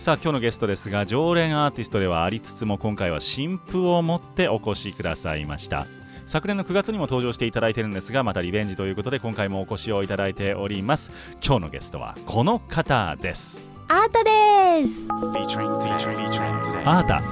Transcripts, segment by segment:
さあ今日のゲストですが常連アーティストではありつつも今回は新譜を持ってお越しくださいました。昨年の9月にも登場していただいてるんですがまたリベンジということで今回もお越しをいただいております。今日のゲストはこの方です。アータです。アータ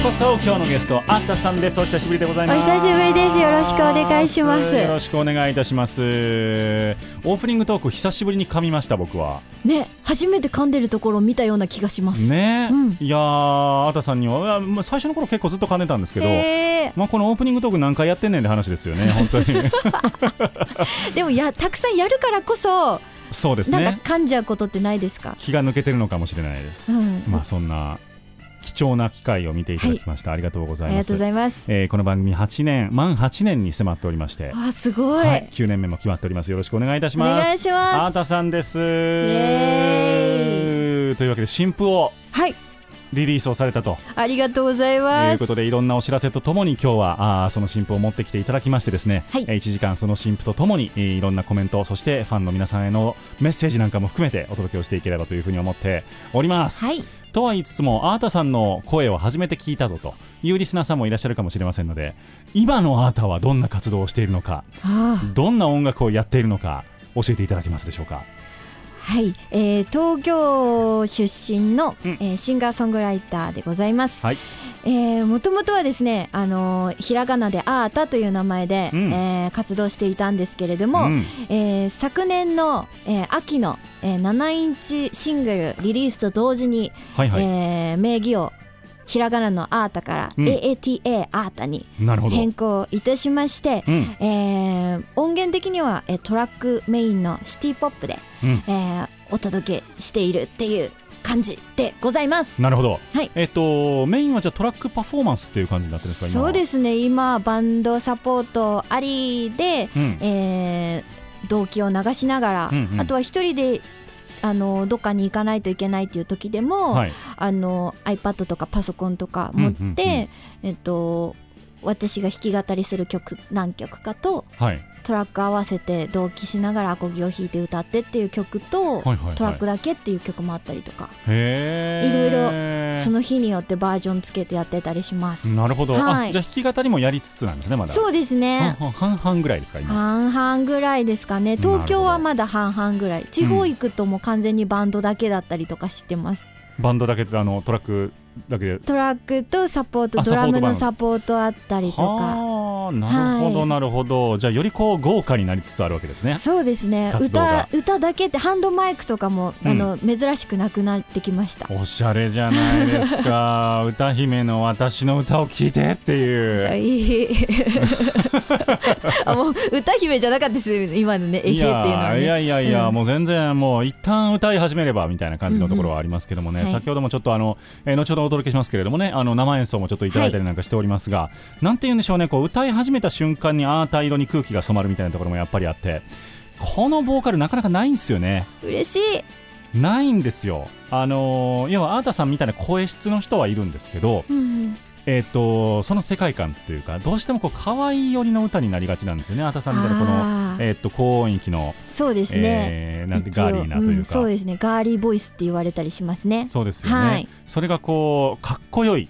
うこそ今日のゲストあったさんです。お久しぶりでございおます。久しぶりです。よろしくお願いします。よろしくお願いいたします。オープニングトーク久しぶりに噛みました僕は。ね初めて噛んでるところを見たような気がします。ね、うん。いやーあったさんには最初の頃結構ずっと噛んでたんですけどへまあこのオープニングトーク何回やってんねんって話ですよね本当に。ー でもやたくさんやるからこそ、そうですなんかね噛んじゃうことってないですか？気が抜けてるのかもしれないです、うん。まあそんな貴重な機会を見ていただきました、ありがとうございます。ありがとうございます。えーこの番組8年満8年に迫っておりまして。あすごい、はい、9年目も決まっております。よろしくお願いいたしおます。願いします。あーたさんです。エというわけで新譜をはい。リリースをされたと。ありがとうございとます。いうことでいろんなお知らせとともに今日はあーその新譜を持ってきていただきましてですね、はい。えー1時間その新譜とともにえーいろんなコメントそしてファンの皆さんへのメッセージなんかも含めてお届けをしていければというふうに思っております。はいとは言いつつもアータさんの声を初めて聞いたぞというリスナーさんもいらっしゃるかもしれませんので今のアータはどんな活動をしているのかあどんな音楽をやっているのか教えていただけますでしょうか？はい、えー東京出身の、うん。えーシンガーソングライターでございます。はい。えーもともとはですね、あのーひらがなでアータという名前で、うん。えー活動していたんですけれども、うん。えー昨年の、えー秋の、えー7インチシングルリリースと同時に、はいはい、えー名義をひらがなのアータから、うん。AATA アータに。変更いたしまして、うん。えー音源的には、えートラックメインのシティポップで、うん。えーお届けしているっていう感じでございます。なるほど。はい。えっとメインはじゃあトラックパフォーマンスっていう感じになってるんですかそうですね。今バンドサポートありで、うん。えー動機を流しながら、うんうん。あとは一人であのどっかに行かないといけないっていう時でも、はい。あの iPad とかパソコンとか持って、うんうんうんえっと私が弾き語りする曲何曲かとはいトラック合わせて同期しながらアコギを弾いて歌ってっていう曲と、はいはいはい。トラックだけっていう曲もあったりとか、いろいろその日によってバージョンつけてやってたりします。なるほど、はい。あじゃあ弾き語りもやりつつなんですねまだ。そうですね。半々ぐらいですか今。半々ぐらいですかね。東京はまだ半々ぐらい。地方行くともう完全にバンドだけだったりとかしてます、バンドだけであのトラックだけで。トラックとサポートあドラムのササポートあったりとか。はあなるほど、はい。なるほど。じゃあよりこう豪華になりつつあるわけですね。そうですね。歌歌だけってハンドマイクとかも、うん。あの珍しくなくなってきました。おしゃれじゃないですか。歌姫の私の歌を聴いてっていう。いい。あもう歌姫じゃなかったですよ今のね「えへ」っていうのはね。いやいやいや、うん。もう全然もう一旦歌い始めればみたいな感じのところはありますけどもね、うんうん先ほどもちょっとあの、えー後ほどお届けしますけれどもねあの生演奏もちょっといただいたりなんかしておりますが、なんて言うんでしょうねこう歌い始めた瞬間にあーた色に空気が染まるみたいなところもやっぱりあってこのボーカルなかなかないんですよね。嬉しい、ないんですよ。あのー要はアータさんみたいな声質の人はいるんですけど、うんうんえー、とその世界観というかどうしてもこう可愛い寄りの歌になりがちなんですよね。アータさんみたいなこのえー、と高音域の、そうですね、えーなんてガーリーなというか、んそうですね。ガーリーボイスって言われたりしますね。そうですよね、はい。それがこうかっこよい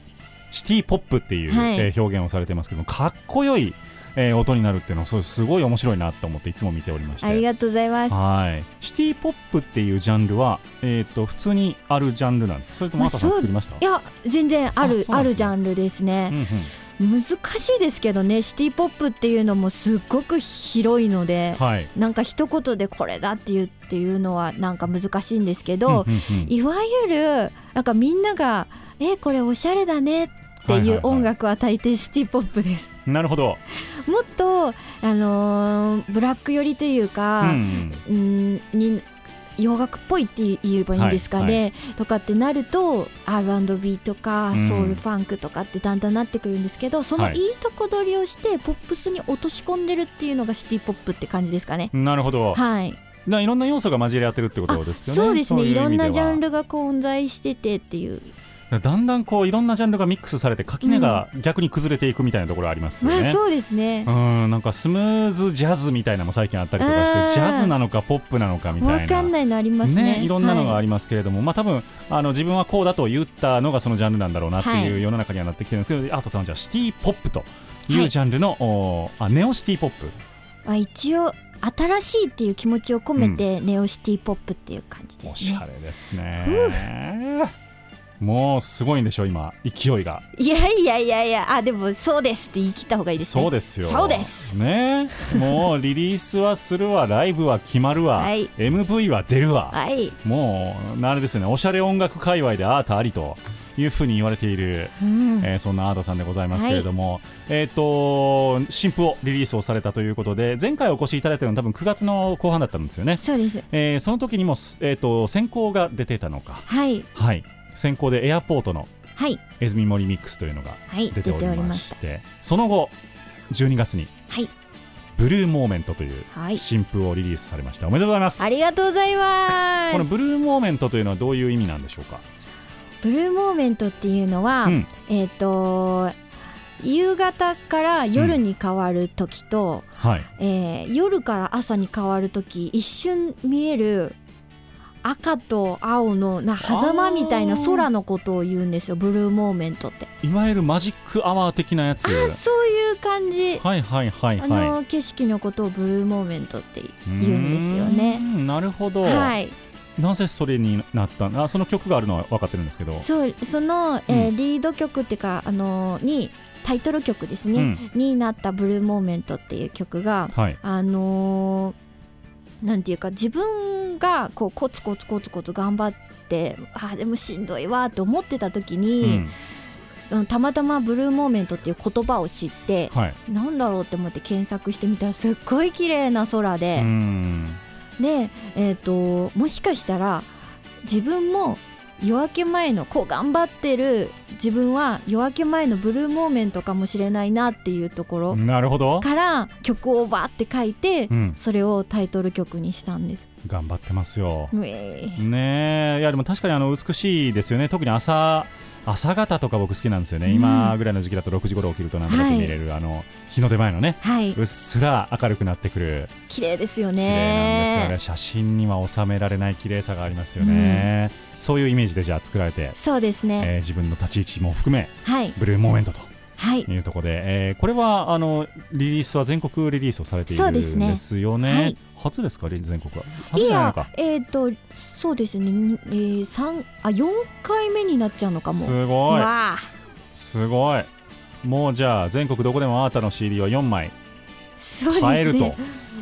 シティポップっていう、はい。えー表現をされてますけどもかっこよい、えー音になるっていうのはそうすごい面白いなと思っていつも見ておりまして。ありがとうございます。はい。シティポップっていうジャンルは、えー、と普通にあるジャンルなんですか？それともまあアータさん作りました、いや全然あるああるジャンルですね。うんうん。難しいですけどねシティポップっていうのもすっごく広いのではい。なんか一言でこれだっていうっていうのはなんか難しいんですけど、いわゆるなんかみんなが「えこれおしゃれだね」ってはいはいはい。いう音楽は大抵シティポップです。なるほど、もっと、あのーブラック寄りといううんか、うん、に洋楽っぽいって言えばいいんですかね、とかってなると R&B とかうん。ソウルファンクとかってだんだんなってくるんですけど、そのはい。いいとこ取りをしてポップスに落とし込んでるっていうのがシティポップって感じですかね。なるほど、はい、ないろんな要素が混じり合ってるってことですよね。そうですね。いろんなジャンルルが混在しててっていう、だんだんこういろんなジャンルがミックスされて垣根が逆に崩れていくみたいなところありますよね、まあそうですね。うんなんかスムーズジャズみたいなのも最近あったりとかうん。してジャズなのかポップなのかみたいな。わかんないのありますね。いろんなのがありりますけれども、まあ多分あの自分はこうだと言ったのがそのジャンルなんだろうなっていうはい。世の中にはなってきてるんですけど、アートさんはじゃあシティポップといはいうジャンルの、おあネオシティポップ。あ一応新しいっていう気持ちを込めて、ネオシティポップっていう感じでおすね。しゃれですねもうすごいんでしょ今。勢いが。いやいやいやいや。あでもそうですって言い切った方がいいですね。そうですよ。そうです。ね。もうリリースはするわ。ライブは決まるわ、はい。MV は出るわ、はい、もうあれですね。おしゃれ音楽界隈でアートありというふうに言われている、うん。えーそんなアートさんでございますけれども、えっ、と新譜をリリースをされたということで前回お越しいただいたのは多分9月の後半だったんですよね、そうです。えーその時にも、えー、と先行が出てたのか。はい。はい先行でエアポートのはい。エズミモリミックスというのがはい出ておりまましててその後12月にはい。ブルーモーメントというはい。新譜をリリースされました。おめでとうございます。ありがとうございます。このブルーモーメントというのはどういう意味なんでしょうか？ブルーモーメントっていうのは、うん。えっ、と夕方から夜に変わる時と、はい。えー夜から朝に変わる時一瞬見える赤と青のな狭間みたいな空のことを言うんですよブルーモーメントって、いわゆるマジックアワー的なやつ。あそういう感じ、はいはいはいあはい。の景色のことをブルーモーメントって言うんですよね。んなるほど、はい。なぜそれになった？あその曲があるのは分かってるんですけど。そうその、えーうん。リード曲っていうかあのにタイトル曲ですね、うん。になった「ブルーモーメント」っていう曲がはい。あのーなんていうか自分がこうコツコツコツコツ頑張ってあーでもしんどいわって思ってた時うに、ん。そのたまたま「ブルーモーメント」っていう言葉を知って、はい。なんだろうって思って検索してみたらすっごい綺麗な空うで、ん。で、えー、ともしかしたら自分も夜明け前のこう頑張ってる自分は夜明け前のブルーモーメントかもしれないなっていうところなるほど、から曲をバーって書いて、うん、それをタイトル曲にしたんです。頑張ってますよ。うえー。ねえ。いやでも確かにあの美しいですよね。特に朝朝方とか僕好きなんですよね、うん。今ぐらいの時期だと6時頃起きるとなんとなく見れる、あの日の出前のねはい。うっすら明るくなってくる。綺麗ですよ綺麗なんですよね。ね写真には収められない綺麗さがありますよね、そういうイメージでじゃあ作られて、そうですね、えー自分の立ち位置も含めはい。ブルーモーメントとはいいうところで、えーこれはあのリリースは全国リリースをされているんですねですよね。はい初ですか全国は。初いやじゃないのか。えっ、とそうですね、にえー、三あ4回目になっちゃうのかもすごいすごい。もうじゃあ全国どこでもあなたの CD は4枚買えると。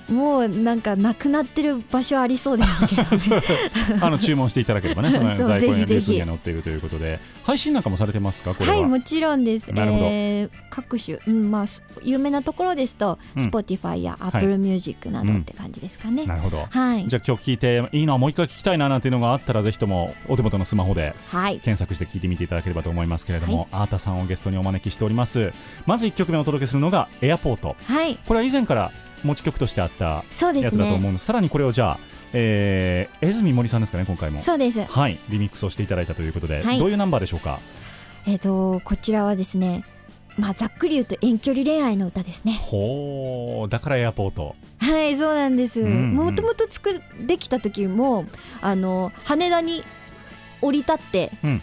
もうなんかなくなってる場所ありそうですけど、ね、あの注文していただければね、その在庫やぜひぜひ。列には載っているということで、配信なんかもされてますか？これは。はいもちろんです、なえー各種、うんまあ、す有名なところですと、うん。Spotify や Apple Music などって感じですかね、なるほど。はい。じゃあ今日聞いていいなもう一回聞きたいななんていうのがあったらぜひともお手元のスマホではい。検索して聞いてみていただければと思いますけれども、アータさんをゲストにお招きしております。まず1曲目お届けするのがエアポート。はい。これは以前から持ち曲としてあったやつだと思ねうんですさらにこれをじゃあ、えー、江住森さんですかね今回も。そうです。はい。リミックスをしていただいたということで、はい。どういうナンバーでしょうか？えっ、とこちらはですねまあざっくり言うと遠距離恋愛の歌ですね。ほー。だからエアポート。はいそうなんです。もともと作できた時もあの羽田に降り立って、うん。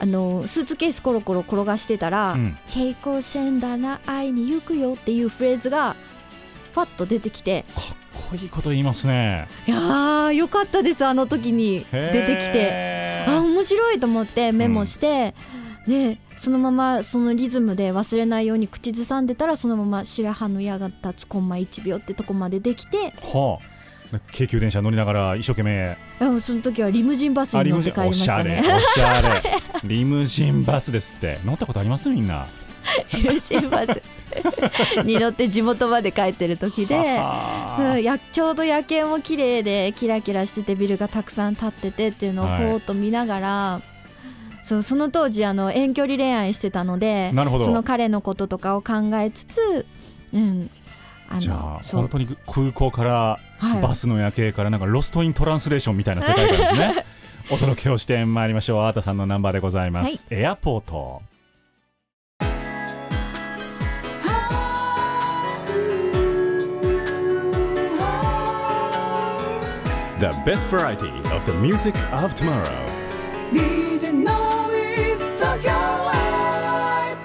あのスーツケースコロコロ転がしてたら「うん平行線だな会いに行くよ」っていうフレーズがファッと出てきて。かっこいいこと言いますね。いやーよかったですあの時に出てきて。あ面白いと思ってメモして、でそのままそのリズムで忘れないように口ずさんでたらそのまま白羽の矢が立つコンマ1秒ってとこまでできて。はあ。京急電車乗りながら一生懸命。その時はリムジンバスに乗って帰りましたね。おしゃれおしゃれ。リムジンバスですって。乗ったことあります？みんなバスに乗って地元まで帰ってる時ではあそうやちょうど夜景も綺麗でキラキラしててビルがたくさん建っててっていうのをはいポーッと見ながら、そうその当時あの遠距離恋愛してたのでなるほど。その彼のこととかを考えつつ、うん、あじゃあの本当に空港からはい。バスの夜景からなんかロストイントランスレーションみたいな世界観ですね。お届けをしてまいりましょう。アータさんのナンバーでございます、エアポート The best variety of the music of tomorrow. DJ Noise Tokyo Live.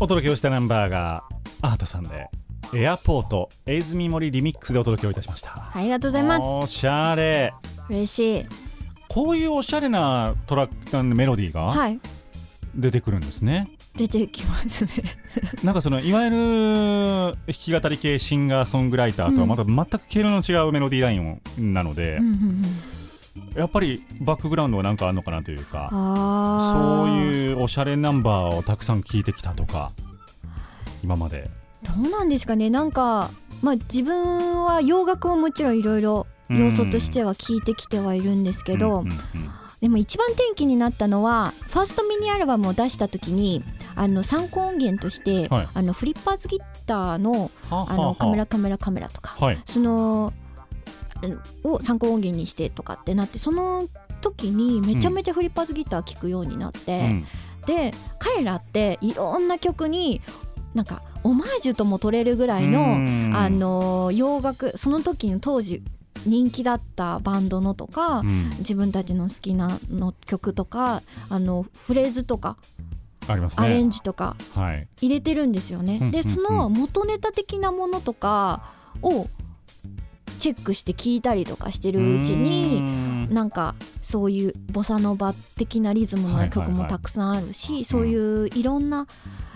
お届けをしたナンバーがアータさんでエアポートエイズミモリリミックスでお届けをいたしました。ありがとうございます。おしゃれ。嬉しい。こういうおしゃれなトラックメロディーがはい。出てくるんですね、出てきますね。なんかそのいわゆる弾き語り系シンガーソングライターとはまた全く毛色の違うメロディーラインなのでう、んうんうん。やっぱりバックグラウンドはなんかあるのかなというかそういうおしゃれナンバーをたくさん聴いてきたとか今まで。どうなんですかね。なんかまあ自分は洋楽をもちろんいろいろ要素としては聞いてきてはいるんですけど、うんうんうん。でも一番転機になったのはファーストミニアルバムを出した時にあの参考音源として、はい。あのフリッパーズギターのあのカメラカメラカメラとかはい。そのを参考音源にしてとかってなってその時にめちゃめちゃフリッパーズギター聴くようになって、うん。で彼らっていろんな曲になんかオマージュとも取れるぐらいの、うん。あの洋楽その時の当時人気だったバンドのとか、うん。自分たちの好きなの曲とかあのフレーズとか、ありますアレンねジとかはい。入れてるんですよね。うんうんでその元ネタ的なものとかをチェックして聞いたりとかしてるうちにになんかそういうボサノバ的なリズムの曲はいはいはい。もたくさんあるし、そういういろんな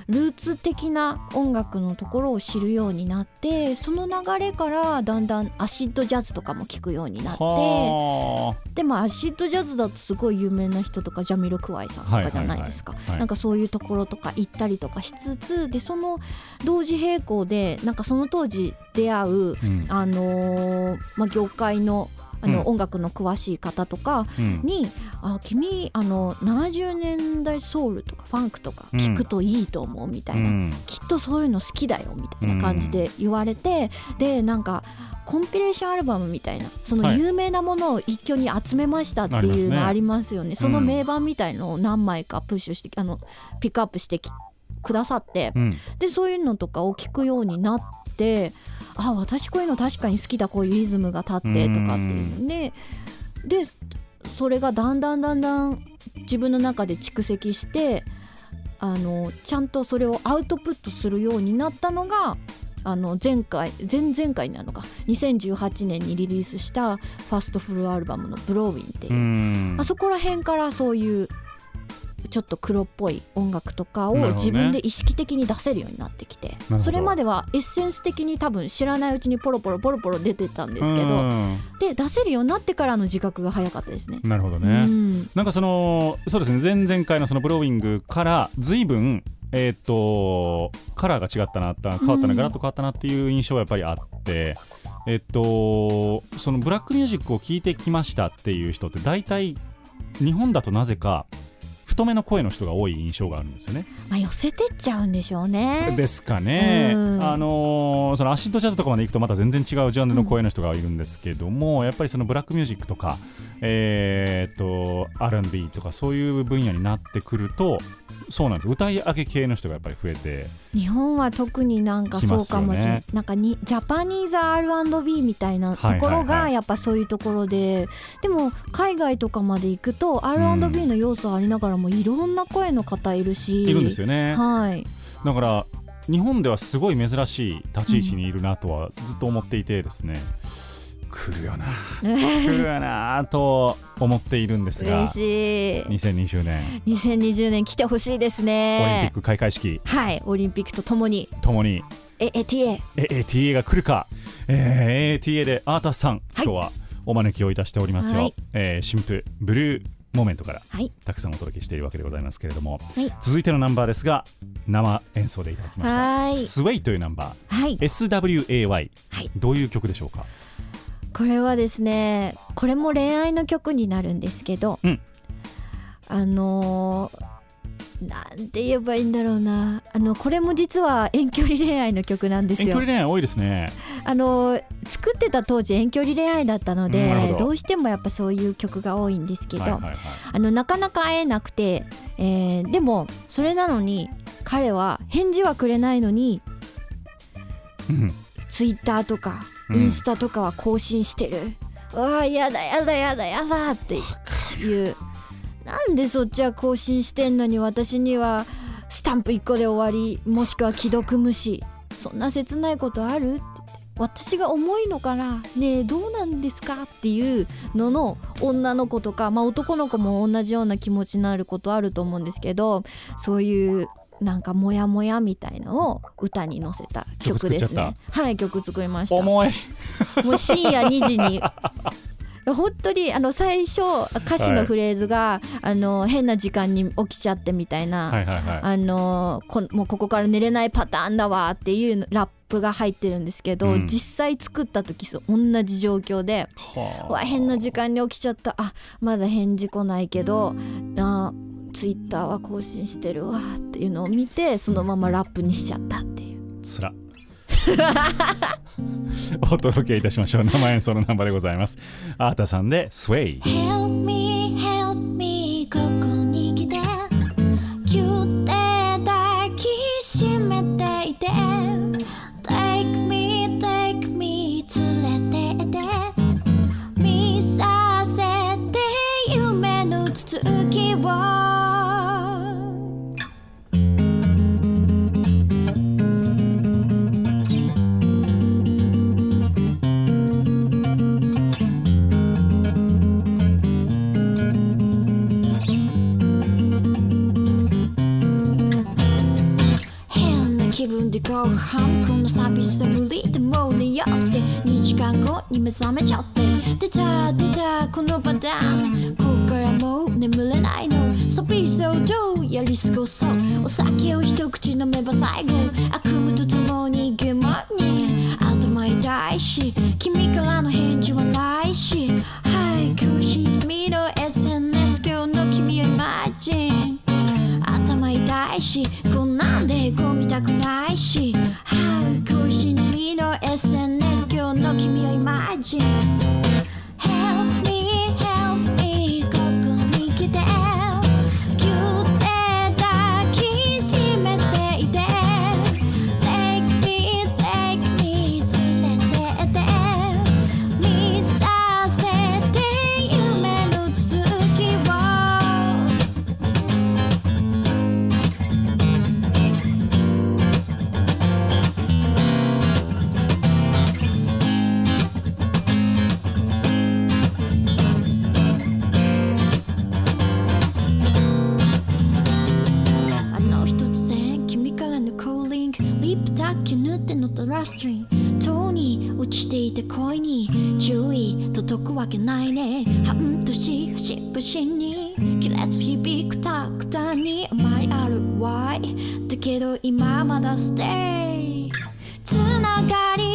ルーツ的な音楽のところを知るようになってその流れからだんだんアシッドジャズとかも聴くようになってはでもアシッドジャズだとすごい有名な人とかジャミロクワイさんとかじゃないですか、なんかそういうところとか行ったりとかしつつでその同時並行でなんかその当時出会ううん。あのーまあ、業界のあの、うん音楽の詳しい方とかうん。に「あ君あの70年代ソウルとかファンクとか聞くといいと思う」みたいな、うん。きっとそういうの好きだよみたいな感じで言われて、でなんかコンピレーションアルバムみたいなそのはい。有名なものを一挙に集めましたっていうのありますよね。その名盤みたいのを何枚かプッシュしてあのピックアップしてきくださって、うん。でそういうのとかを聞くようになってあ私こういうの確かに好きだこういうリズムが立ってとかっていうの。ででそれがだんだんだんだん自分の中で蓄積してあのちゃんとそれをアウトプットするようになったのがあの前回前々回になるのか。2018年にリリースしたファーストフルアルバムの「ブローウィン」っていう。う、ん。あそこら辺からそういうちょっと黒っぽい音楽とかを自分で意識的に出せるようになってきて、ほどそれまではエッセンス的に多分知らないうちにポロポロポロポロ出てたんですけうどんで出せるようになってからの自覚が早かったですね。なるほどうね、んなんかそのそうですね前々回のそのブローウィングから随分えーっとカラーが違ったな変わったな、うんガラッと変わったなっていう印象がやっぱりあってえっとそのブラックミュージックを聴いてきましたっていう人って大体日本だとなぜか太めの声の人が多い印象があるんですよね。まあ、寄せてっちゃうんでしょうね。ですかね、うんあのーそのアシッドジャズとかまで行くとまた全然違うジャンルの声の人がいるんですけども、やっぱりそのブラックミュージックとか、えー、っと R&B とかそういう分野になってくるとそうなんです。歌い上げ系の人がやっぱり増えて。日本は特になんかそうかもしれない、ねなんかにジャパニーズ R&B みたいなとはいころがやっぱそういうところで、でも海外とかまで行くと R&B の要素ありながらもいろんな声の方いるし。いるんですよね、はい。だから日本ではすごい珍しい立ち位置にいるなとはずっと思っていてですね、来るよな。来るよなと思っているんですが嬉しい。2020年。2020年来てほしいですオリンピッねク開会式。はいオリンピックとともに。ともにえ ATA え ATA が来るか、えー ATA でアータスさん、今日はお招きをいたしておりますよ、はい。えー新婦ブルーモーメントからはい。たくさんお届けしているわけでございますけれども、はい。続いてのナンバーですが生演奏でいただきました。はい。スウェイというナンバー。はい。SWAY、はい。どういう曲でしょうか？これはですねこれも恋愛の曲になるんですけど、うん。あのーなんて言えばいいんだろうな。あのこれも実は遠距離恋愛の曲なんですよ。遠距離恋愛多いですね。あのー作ってた当時遠距離恋愛だったので、うんど。どうしてもやっぱそういう曲が多いんですけど、はいはいはい。あのなかなか会えなくて、えーでもそれなのに彼は返事はくれないのにうん。ツイッターとかうんインスタとかは更新してる、うわーやだやだやだやだっていう。なんでそっちは更新してんのに私にはスタンプ1個で終わりもしくは既読無視。そんな切ないことある？ってって。私が重いのかな？ねえどうなんですか？っていうのの女の子とか、まあ、男の子も同じような気持ちになることあると思うんですけどそういうなんかモヤモヤみたいのを歌に乗せた曲ですね。はい曲作りました。重い。もう深夜2時に本当にあの最初歌詞のフレーズが、あの変な時間に起きちゃってみたいな、はいはいはい。あのこもうここから寝れないパターンだわっていうラップが入ってるんですけど、うん。実際作った時そう同じ状況ではあ。わ変な時間に起きちゃった。あまだ返事来ないけどあツイッターは更新してるわっていうのを見てそのままラップにしちゃったっていう。つら。お届けいたしましょう。生演奏のナンバーでございます。アータさんで「スウェイリップだけ塗ってのとラストリン。塔に落ちていた恋に注意届くわけないね。半年端っしに。亀裂響くタクタに。あまりあるわい。だけど今まだステイ。つながり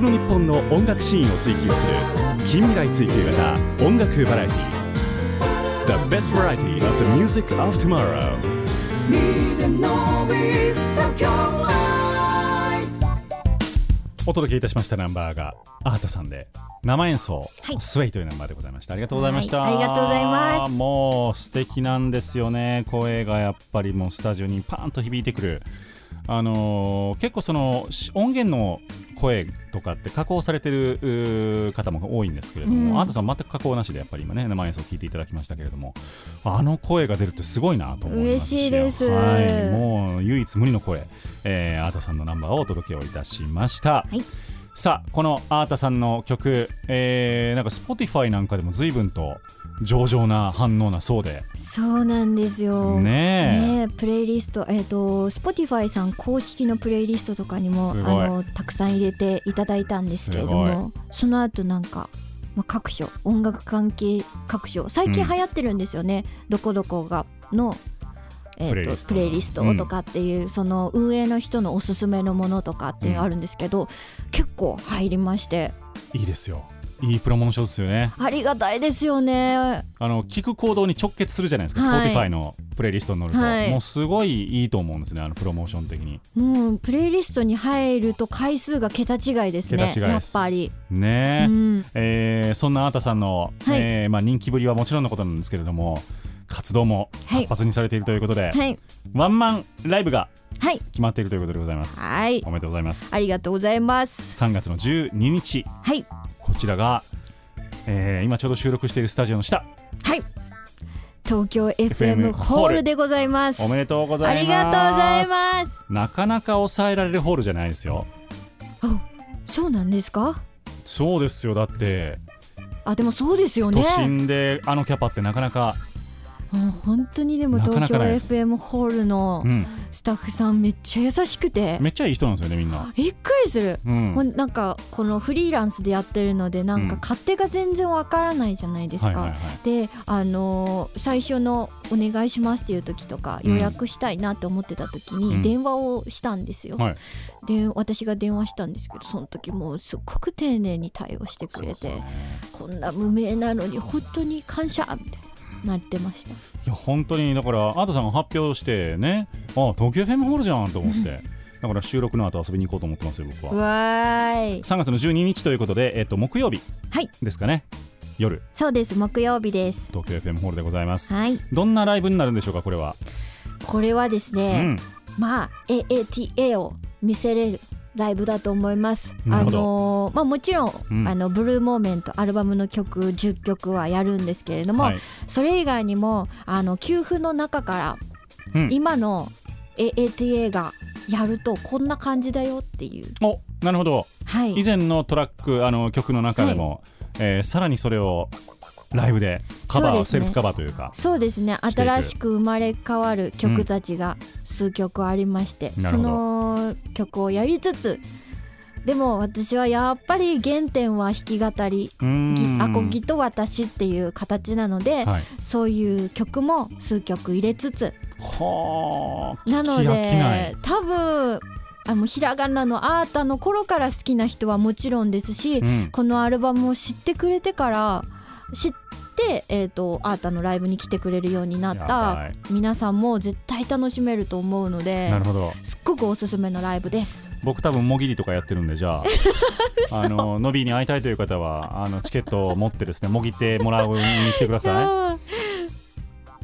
日の日本の音楽シーンを追求する近未来追求型音楽バラエティ The best variety of the music of tomorrow. お届けいたしましたナンバーがアータさんで生演奏、はい。スウェイというナンバーでございました。ありがとうございました、はいありがとうございます。もう素敵なんですよね。声がやっぱりもうスタジオにパーンと響いてくる。あのー結構そのし音源の声とかって加工されてる方も多いんですけれども、うん。アータさん全く加工なしでやっぱり今ね生演奏を聞いていただきましたけれどもあの声が出るってすごいなと思います嬉しいです。はい、もう唯一無二の声、えーアータさんのナンバーをお届けをいたしました、はい。さあこのアータさんの曲、えー、なんか Spotify なんかでも随分と上々な反応なそうで。そうなんですよ。ねえ。ねプレイリストえっ、と Spotify さん公式のプレイリストとかにもあのたくさん入れていただいたんですけれどすもその後なんか、まあ、各所音楽関係各所最近うん。流行ってるんですよね、どこどこがのえー、とプレイリスト。プレイリストとかっていう、その運営の人のおすすめのものとかっていうのあるんですけど、結構入りまして。いいですよいいプロモーションですよね。ありがたいですよね。あの聞く行動に直結するじゃないですか、はい。Spotify のプレイリストに乗ると、はい。もうすごいいいと思うんですねあのプロモーション的に。もうプレイリストに入ると回数が桁違いですね。やっ桁違いです。ぱり、ね。え、うん、えーそんなあーたさんの、はい。えーまあ、人気ぶりはもちろんのことなんですけれども活動もはい。活発にされているということで、はい。ワンマンライブがはい。決まっているということでございます。はい。おめでとうございます。ありがとうございます。3月の12日。はいこちらが、えー今ちょうど収録しているスタジオの下。はい。東京 FM ホールでございます。おめでとうございます。ありがとうございます。なかなか抑えられるホールじゃないですよ。あそうなんですか？そうですよだって。あでもそうですよね。都心であのキャパってなかなか、本当にでも東京 FM ホールのうん、スタッフさんめっちゃ優しくて。めっちゃいい人なんですよねみんな、びっくりする。うん。もうなんかこのフリーランスでやってるのでなんかうん勝手が全然わからないじゃないですか。であのー最初の「お願いします」っていう時とかうん。予約したいなって思ってた時うん。に電話をしたんですよ。はい。で私が電話したんですけどその時もうすっごく丁寧に対応してくれて、こんな無名なのに本当に感謝みたいななってました。いや本当にだからアートさんが発表してねあ東京 FM ホールじゃんと思って。だから収録の後遊びに行こうと思ってますよ僕は。わーい。3月の12日ということで、えっと、木曜日はい。ですかね。夜。そうです木曜日です。東京 FM ホールでございます、はい。どんなライブになるんでしょうかこれは、これはですうね、ん。まあ AATA を見せれるライブだと思います。あのーまあもちろん、うん。あのブルーモーメントアルバムの曲10曲はやるんですけれども、はい。それ以外にもあの給付の中から、うん。今の AATA がやるとこんな感じだよっていう。おなるほど。はい。以前のトラックあの曲の中でも、えーさらにそれをライブでカバー、ね。セルフカバーというかそうですね。新しく生まれ変わる曲たちが数曲ありまして、そなるほど。の曲をやりつつでも私はやっぱり原点は弾き語りアコギと私っていう形なので、はい。そういう曲も数曲入れつつはあなので多分あのひらがなのアータの頃から好きな人はもちろんですし、うん。このアルバムを知ってくれてから知って、えー、とアータのライブに来てくれるようになったい。皆さんも絶対楽しめると思うのでなるほど。すっごくおすすめのライブです。僕多分もぎりとかやってるんでじゃあ。あのノビーに会いたいという方はあのチケットを持ってですねもぎってもらうに来てくださあ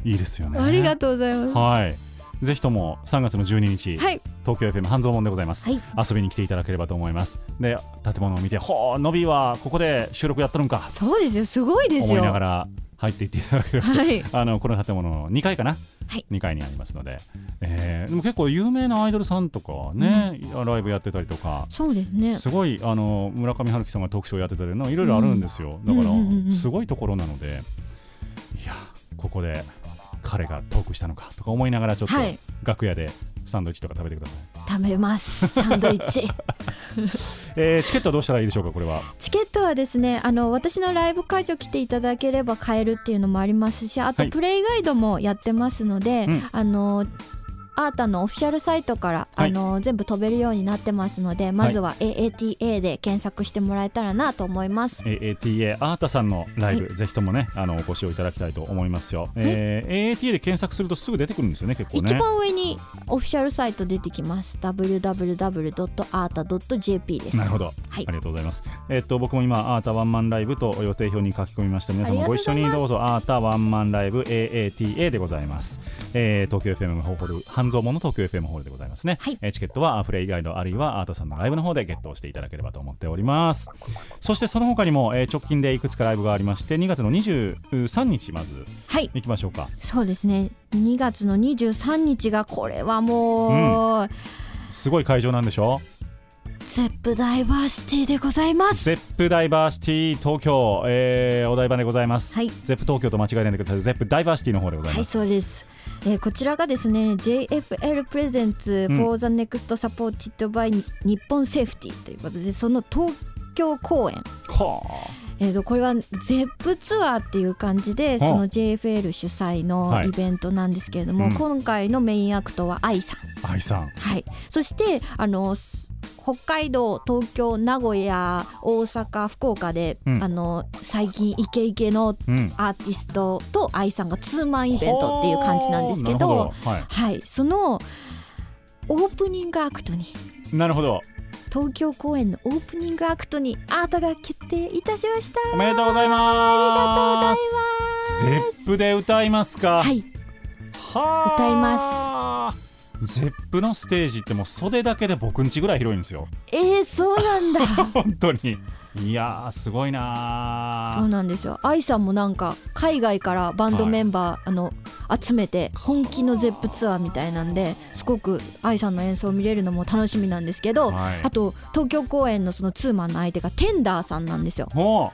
い。いいですよね。ーありがとうございます。はいぜひとも3月の12日、はい、東京 FM 半蔵門でございます、はい。遊びに来ていただければと思います。で建物を見てほうノビーはここで収録やっとるんか。そうですよ。すごいですよ。思いながら入っていっていただければ。とはい、あのこの建物の2階かな、はい。2階にありますので、えーでも結構有名なアイドルさんとかね、ライブやってたりとか。そうですね。すごいあの村上春樹さんがトークショーやってたりのいろいろあるんですよ、だから、うんうんうんうん。すごいところなので。いやここで彼がトークしたのかとか思いながらちょっとはい。楽屋でサンドイッチとか食べてください、食べます サンドイッチ。えーチケットはどうしたらいいでしょうかこれは？チケットはですねあの私のライブ会場来ていただければ買えるっていうのもありますしあとはい。プレイガイドもやってますので、うん。あのアータのオフィシャルサイトから、はい。あの全部飛べるようになってますのでまずは AATA で検索してもらえたらなと思います。AATA アータさんのライブ、ぜひともねあのお越しをいただきたいと思いますよ、えー AATA で検索するとすぐ出てくるんですよね結構ね。一番上にオフィシャルサイト出てきます。www.arta.jp です。なるほど、はい。ありがとうございます。えっと僕も今アータワンマンライブと予定表に書き込みました。皆さんもご一緒にどうぞアータワンマンライブ AATA でございます。えー東京 FM ホール半蔵門の東京 FM ホールでございますね。はいえーチケットはプレイガイドあるいはアータさんのライブの方でゲットをしていただければと思っております。そしてその他にも、えー直近でいくつかライブがありまして2月の23日まずはい行きましょうか。そうですね2月の23日がこれはもう、すごい会場なんでしょ？ Zepp DiverCity でございます。 Zepp DiverCity 東京、えーお台場でございます。はい。 Zepp 東京と間違えないでください。 Zepp DiverCity の方でございはいます。そうです、えーこちらがですね JFL presents うん。For the next supported by 日本セーフティということでその東京公演。はえー、とこれは ZEP ツアーっていう感じでその JFL 主催のはいイベントなんですけれども、うん今回のメインアクトは AI さん、あ、愛さん。はい、そしてあのす北海道東京名古屋大阪福岡で、うんあの最近イケイケのうん。アーティストと AI さんがツーマンイベントっていう感じなんですけどはあなるはい、そのオープニングアクトに。なるほど。東京公演のオープニングアクトにアートが決定いたしましたおめでとうございます。 Zepp で歌いますか。はいはあ歌います。 Zepp のステージってもう袖だけで僕んちぐらい広いんですよ。えー、そうなんだ 本当に。いやーすごいなー。そうなんですよ。愛さんもなんか海外からバンドメンバー、あの集めて本気のゼップツアーみたいなんですごく愛さんの演奏を見れるのも楽しみなんですけど、はい。あと東京公演のそのツーマンの相手がテンダーさんなんですよ。も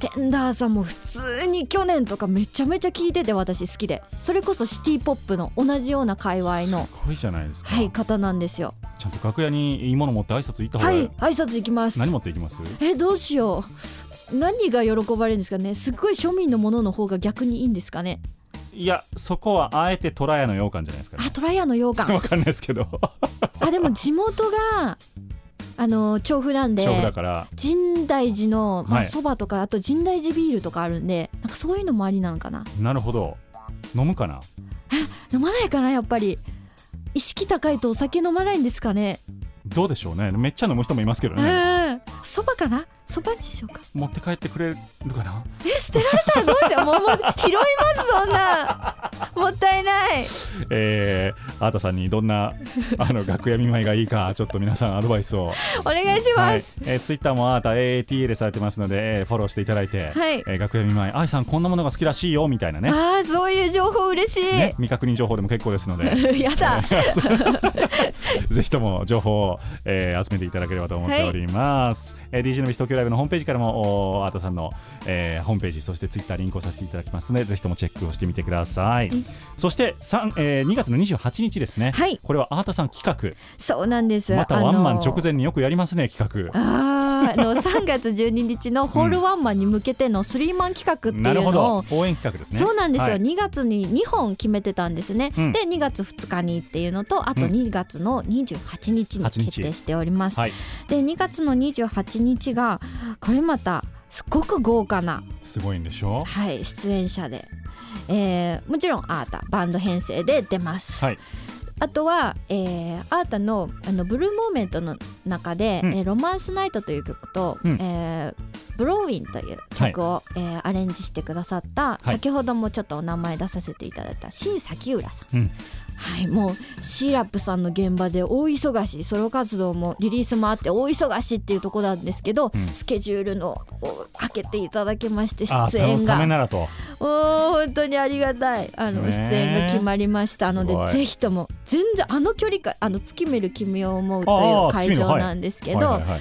テンダーさんも普通に去年とかめちゃめちゃ聴いてて私好きで。それこそシティポップの同じような界隈のすごいじゃないですか、はい方なんですよちゃんと楽屋にいいもの持って挨拶行った方が、はい挨拶行きます。何持っていきます？えどうしよう。何が喜ばれるんですかね？すっごい庶民のものの方が逆にいいんですかね？いやそこはあえてトラヤの羊羹じゃないですかね。あトライアの羊羹。わかんないですけど。あでも地元があの調布なんで勝負だから。深大寺のまあはい。そば、とかあと深大寺ビールとかあるんでなんかそういうのもありなのかな？なるほど。飲むかな？飲まないかなやっぱり意識高いとお酒飲まないんですかね？どうでしょうね。めっちゃ飲む人もいますけどうねん。そばかな？そばにしようか。持って帰ってくれるかな？え捨てられたらどうしよう？もうもう拾いますそんな。もったいない。えー、アータさんにどんなあの楽屋見舞いがいいかちょっと皆さんアドバイスを。お願いしはい。ます、えー、ツイッターもアータ AATA でされてますので、えーフォローしていただいて、はい。えー楽屋見舞い愛さんこんなものが好きらしいよみたいなね。ああそういう情報嬉しい、ね未確認情報でも結構ですので。やだ。ぜひとも情報を、えー集めていただければと思っております、えー DJ のビス東京ライブのホームページからもおアータさんの、えーホームページそしてツイッターリンクをさせていただきますのでぜひともチェックをしてみてください、そして、三えー2月の28日ですね、はい。これはアータさん企画。そうなんです。またワンマン直前前によくやりますね企画。あーあの3月12日のホールワンマンに向けてのスリーマン企画ってないうのをど。応援企画ですね。そうなんですよ、はい。2月に2本決めてたんですね、うん。で2月2日にっていうのとあとうん。2月の28日に8日決定しております、はい。で2月の28日がこれまたすっごく豪華な、すごいんでしょ？はい、出演者で、えーもちろんアータバンド編成で出ます、はい。あとは、えーアータのあのブルーモーメントの中で「うん。えーロマンスナイト」という曲と「うん。えーブローイン」という曲を、えーアレンジしてくださった、い。先ほどもちょっとお名前出させていただいた新崎浦さん、うんはいもうシーラップさんの現場で大忙しソロ活動もリリースもあって大忙しっていうところなんですけど、ん。スケジュールのを開けていただきましてあ出演が。ならと。もう本当にありがたい。あの、出演が決まりました。のでぜひとも全然あの距離感あの月見る君を思うとあい。う会場なんですけど、はいはいはい。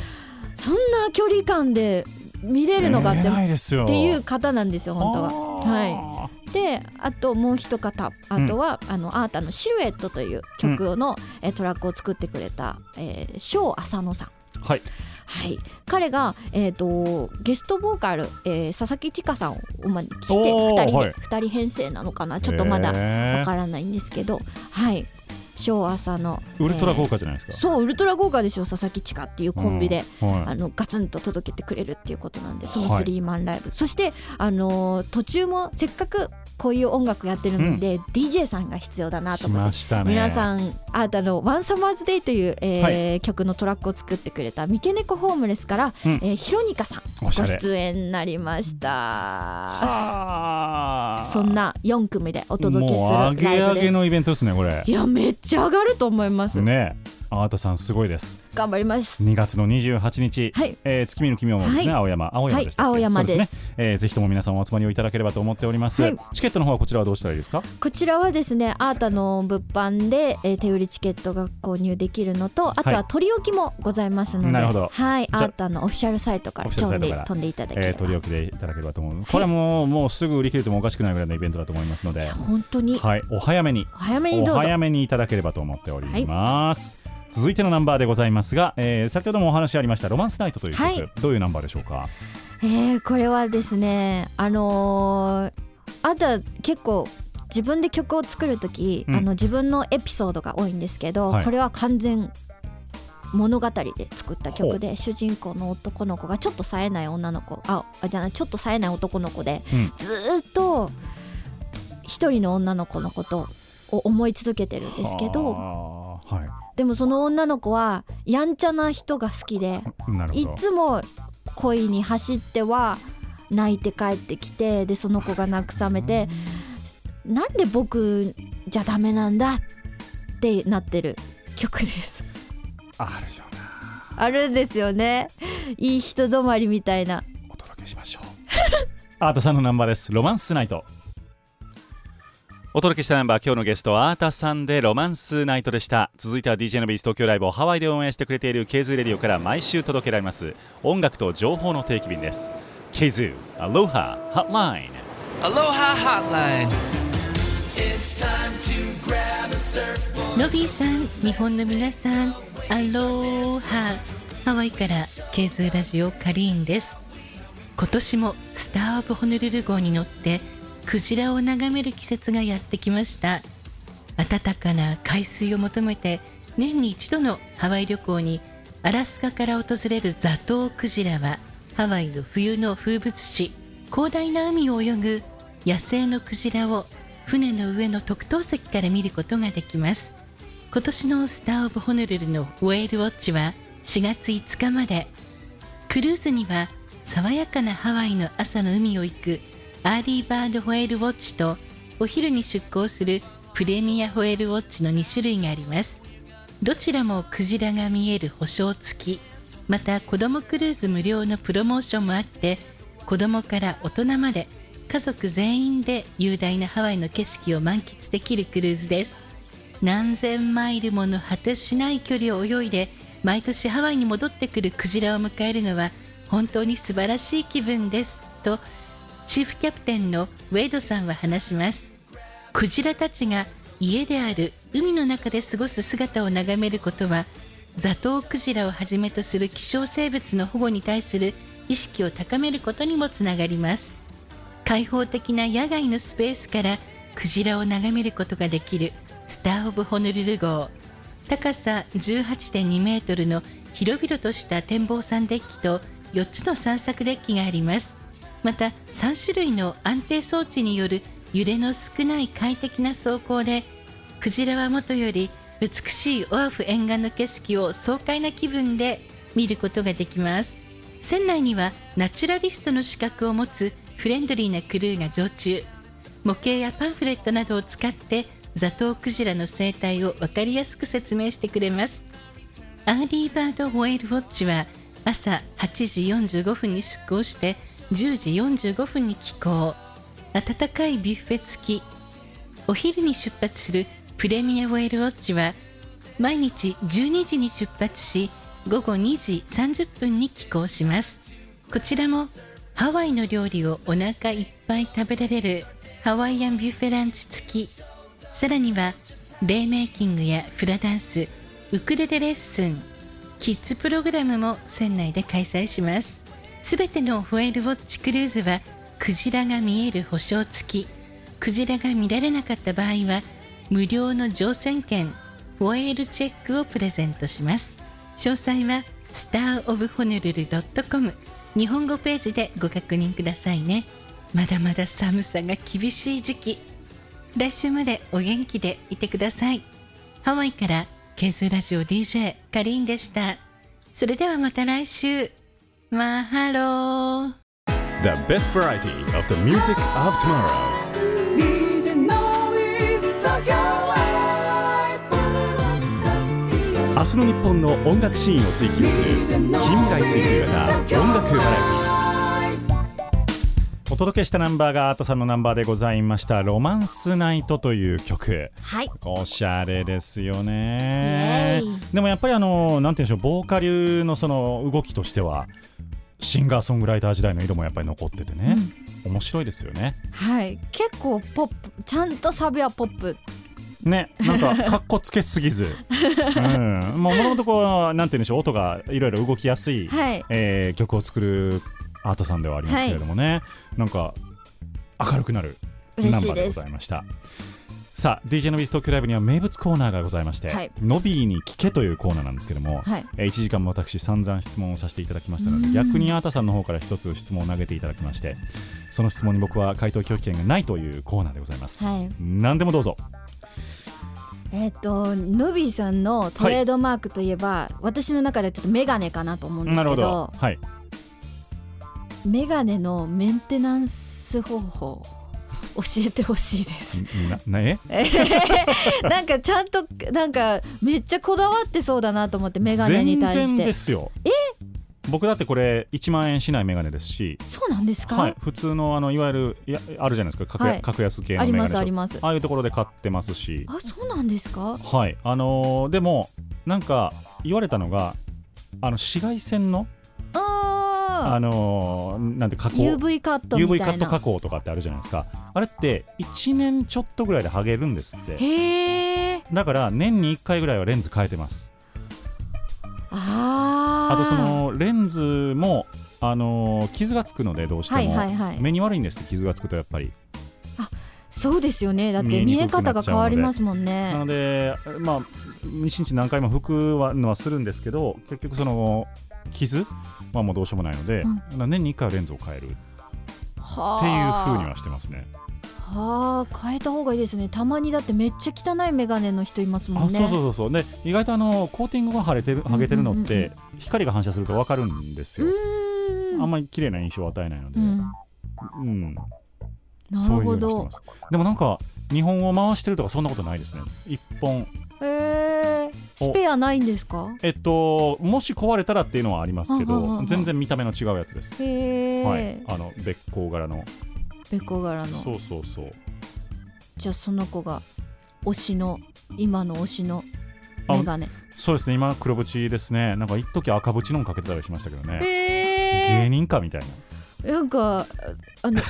そんな距離感で見れるのかって,、見れないですよ。っていう方なんですよ本当は。ははいであともう一方あとは、あのアータの「シルエット」という曲の、えトラックを作ってくれた、えー、翔浅野さん。はい。はい、彼が、えー、とゲストボーカル、えー佐々木千佳さんをお招きしておー2人で、はい。二人編成なのかな？ちょっとまだわからないんですけどはい翔朝のウルトラ豪華えーじゃないですか、そうウルトラ豪華ですよ佐々木千佳っていうコンビで、うんはい。あのガツンと届けてくれるっていうことなんでそのはい。スリーマンライブ、そして、あのー途中もせっかくこういう音楽やってるので、DJ さんが必要だなとし思ってましたね。皆さんあなたの「ワンサマーズデイという、えー曲のトラックを作ってくれた三毛猫ホームレスから、うん。えーヒロニカさんご出演になりました。あ。ーそんな4組でお届けするライブです。げのイベントですねこれ。いやめっちゃ上がると思います、ね。アートさんすごいです。頑張ります。2月の28日、はい。えー月見の君もですね、はい。青山。青山でしたはい。青山です。そうね、えーぜひとも皆さんお集まりをいただければと思っております、はい。チケットの方はこちらはどうしたらいいですか？こちらはですねアータの物販で、えー手売りチケットが購入できるのとあとははい。取り置きもございますので、なるほど。はい。あアータのオフィシャルサイトから飛んで飛んでいただければ、えー取り置きでいただければと思う。これはもうもうすぐ売り切れてもおかしくないぐらいのイベントだと思いますので。本当に。はい。お早めにお早めにどうぞお早めにいただければと思っております、続いてのナンバーでございますが、えー先ほどもお話ありました「ロマンスナイト」という曲、はい。どういうナンバーでしょうか？えー、これはですねあのー、あとは結構自分で曲を作る時、うん。あの自分のエピソードが多いんですけど、はい。これは完全物語で作った曲で主人公の男の子がちょっと冴えない女の子ああじゃないちょっと冴えない男の子で、うん。ずーっと一人の女の子のことを思い続けてるんですけどはい。でもその女の子はやんちゃな人が好きでいつも恋に走っては泣いて帰ってきてでその子が慰めてなんで僕じゃダメなんだってなってる 曲です。あるよな。あるんですよね。いい人止まりみたいな。お届けしましょう。アータさんのナンバーです。ロマンスナイトお届けしたナンバー今日のゲストはアータさんでロマンスナイトでした続いては DJ のビース東京ライブをハワイで応援してくれているケイズレディオから毎週届けられます音楽と情報の定期便ですケイズアロハハッライン.ノビーさん、日本の皆さん、アローハ。ハワイからケーズーラジオカリーンです。今年もスター・オブ・ホノルル号に乗ってクジラを眺める季節がやってきました。暖かな海水を求めて年に一度のハワイ旅行にアラスカから訪れるザトウクジラはハワイの冬の風物詩広大な海を泳ぐ野生のクジラを船の上の特等席から見ることができます今年の Star of Honolulu の Whale Watch は4月5日までクルーズには爽やかなハワイの朝の海を行く Early Bird Whale Watch とお昼に出港するプレミアホエールウォッチの2種類があります。どちらもクジラが見える保証付き。また子供クルーズ無料のプロモーションもあって子供から大人まで家族全員で雄大なハワイの景色を満喫できるクルーズです。何千マイルもの果てしない距離を泳いで毎年ハワイに戻ってくるクジラを迎えるのは本当に素晴らしい気分です。とチーフキャプテンのウェイドさんは話します。クジラたちが家である海の中で過ごす姿を眺めることはザトウクジラをはじめとする希少生物の保護に対する意識を高めることにもつながります。開放的な野外のスペースからクジラを眺めることができるスター・オブ・ホノルル号。高さ18.2メートルの広々とした展望山デッキと4つの散策デッキがあります。また3種類の安定装置による揺れの少ない快適な走行でクジラはもとより美しいオアフ沿岸の景色を爽快な気分で見ることができます。船内にはナチュラリストの資格を持つフレンドリーなクルーが常駐。模型やパンフレットなどを使ってザトウクジラの生態を分かりやすく説明してくれます。アーリーバードホエールウォッチは朝8時45分に出港して10時45分に帰港。温かいビュッフェ付き。お昼に出発するプレミアウェルウォッチは毎日12時に出発し午後2時30分に帰港します。こちらもハワイの料理をお腹いっぱい食べられるハワイアンビュッフェランチ付き。さらにはレイメイキングやフラダンスウクレレレッスンキッズプログラムも船内で開催します。すべてのホエールウォッチクルーズはクジラが見える保証付き。クジラが見られなかった場合は無料の乗船券ホエールチェックをプレゼントします。詳細はスターオブホノルル .com 日本語ページでご確認くださいね。まだまだ寒さが厳しい時期。来週までお元気でいてください。ハワイからケズラジオ DJ カリンでした。それではまた来週。マハロー The best variety of the music of tomorrow. 明日の日本の音楽シーンを追求する近未来追求型音楽バラエティお届けしたナンバーがアートさんのナンバーでございました「ロマンスナイト」という曲。はい。おしゃれですよね。でもやっぱりあのなんていうんでしょうボーカルのその動きとしてはシンガーソングライター時代の色もやっぱり残っててね、面白いですよね。はい。結構ポップちゃんとサビはポップ。ね。なんかかっこつけすぎず。うん。もともとこうなんていうんでしょう音がいろいろ動きやすい、はい。えー曲を作るアートさんではありますけれどもね、なんか明るくなるナンバーでご嬉しいですざいましたさあ DJ のビース東京ライブには名物コーナーがございまして、はい。ノビーに聞けというコーナーなんですけども、はい。えー1時間も私散々質問をさせていただきましたので逆にアータさんの方から一つ質問を投げていただきましてその質問に僕は回答拒否権がないというコーナーでございます、はい。何でもどうぞ。えっ、とノビーさんのトレードマークといえば、私の中でちょっとメガネかなと思うんですけどど。はい。メガネのメンテナンス方法教えてほしいです。ななえ？なんかちゃんとなんかめっちゃこだわってそうだなと思ってメガネに対全して。然ですよ。僕だってこれ1万円しないメガネですし。そうなんですか、はい、普通のあのいわゆるいやあるじゃないですか。格,、はい。格安系のありますあります。ああいうところで買ってますし。あそうなんですか？はい。あのーでもなんか言われたのがあの紫外線のああのーなんて加工。ー UV カットみ UV カット加工とかってあるじゃないですか。あれって1年ちょっとぐらいで剥げるんですって。へえだから年に1回ぐらいはレンズ変えてます。あー。あとそのレンズもあのー傷がつくのでどうしても、はいはいはい。目に悪いんですって傷がつくとやっぱり。そうですよね。だって見え方が変わりますもんなねのでまあ一日何回も拭くはのはするんですけど結局その傷？はもうどうしようもないので、年に1回はレンズを変える。っていうは風にはしてますね。はあ変えた方がいいですね。たまにだってめっちゃ汚い眼鏡の人いますもんね。あそうそうそうそう。で意外とあのコーティングが腫れてる剥げてるのっうん。うんて光が反射すると分かるんですよ、あんまり綺麗な印象を与えないので、うん。うん。なそういうるほどふうにしてます。でもなんか日本を回してるとかそんなことないですね。一本へえスペアないんですか？えっともし壊れたらっていうのはありますけど全然見た目の違うやつです。へえ、はい。あのべっ甲柄の。べっこ柄の。そうそうそう。じゃあその子が推しの今の推しのあメガネ。そうですね。今黒縁ですね。なんか一時赤縁のもかけてたりしましたけどね。へ芸人かみたいな。えなんかあの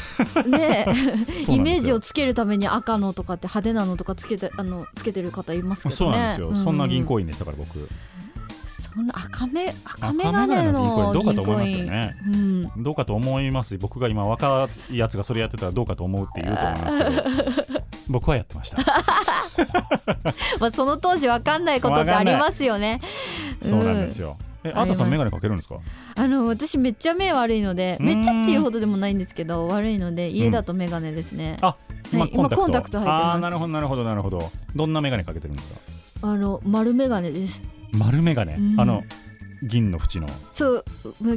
ね イメージをつけるために赤のとかって派手なのとかつけてあのつけてる方いますけどね。そうなんですよ、そんな銀う行員でしたから僕。そんな赤目赤赤眼鏡眼鏡のの銀行員どうかと思いますよね。うん。どうかと思います僕が今若いやつがそれやってたらどうかと思うって言うと思いますけど。僕はやってました。まあその当時わかんないことってありますよね。そうなんですよえあーたさん眼鏡かけるんですか？あの私めっちゃ目悪いのでめっちゃっていうほどでもないんですけど悪いので家だと眼鏡ですね、あ、はい今コンタクト入ってます。あーなるほどなるほどなるほど。どんな眼鏡かけてるんですか？あの丸眼鏡です。丸眼鏡、うん。あの銀の縁の。そう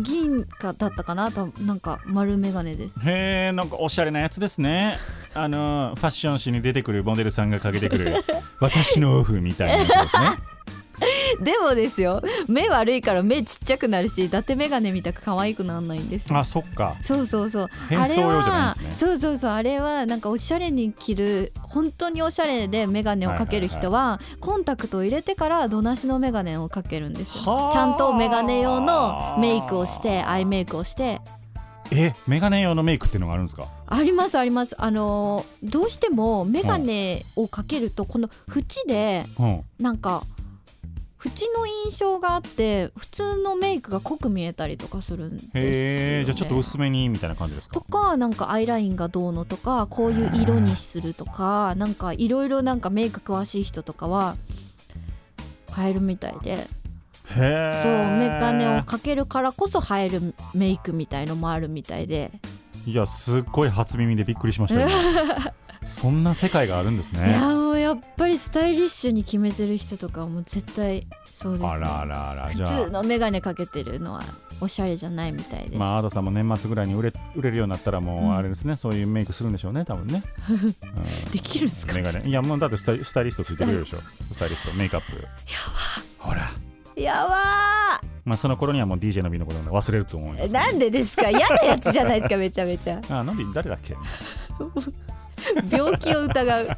銀かだったかな？となんか丸眼鏡です。へえんかおしゃれなやつですね。あのファッション誌に出てくるモデルさんがかけてくる 私のオフみたいなやつですね でもですよ目悪いから目ちっちゃくなるし伊達眼鏡みたく可愛くならないんですよ。あそっか。そうそうそう。変装用じゃないんですね。そうそうそう。あれはなんかおしゃれに着る本当におしゃれで眼鏡をかける人は,、コンタクトを入れてからどなしの眼鏡をかけるんですよ。はあ。ちゃんと眼鏡用のメイクをしてアイメイクをして。え眼鏡用のメイクっていうのがあるんですか？ありますあります。あのーどうしても眼鏡をかけるとこの縁でうん。なんか縁の印象があって普通のメイクが濃く見えたりとかするんですよ、ね、へえじゃあちょっと薄めにみたいな感じですか？とかなんかアイラインがどうのとかこういう色にするとかなんかいろいろなんかメイク詳しい人とかは変えるみたいで。へえそうメガネをかけるからこそ映えるメイクみたいのもあるみたいで。いやすっごい初耳でびっくりしましたよ そんな世界があるんですいやねもうやっぱりスタイリッシュに決めてる人とかはもう絶対そうですね。あらあらあらじ普通のメガネかけてるのはおしゃれじゃないみたいです、まあ、アーダさんも年末ぐらいに売れ売れるようになったらもうあれですね、そういうメイクするんでしょうね多分ね、できるんですか？メガネ。いやもうだってスタイスタイリストついてくれるでしょ。スタイリスト。メイクアップ。やば。ほら。やばまあその頃にはもう DJ のビのこと忘れると思いますーなんでですか？嫌なやつじゃないですかめちゃめちゃ。あなんで誰だっけ？病気を疑う。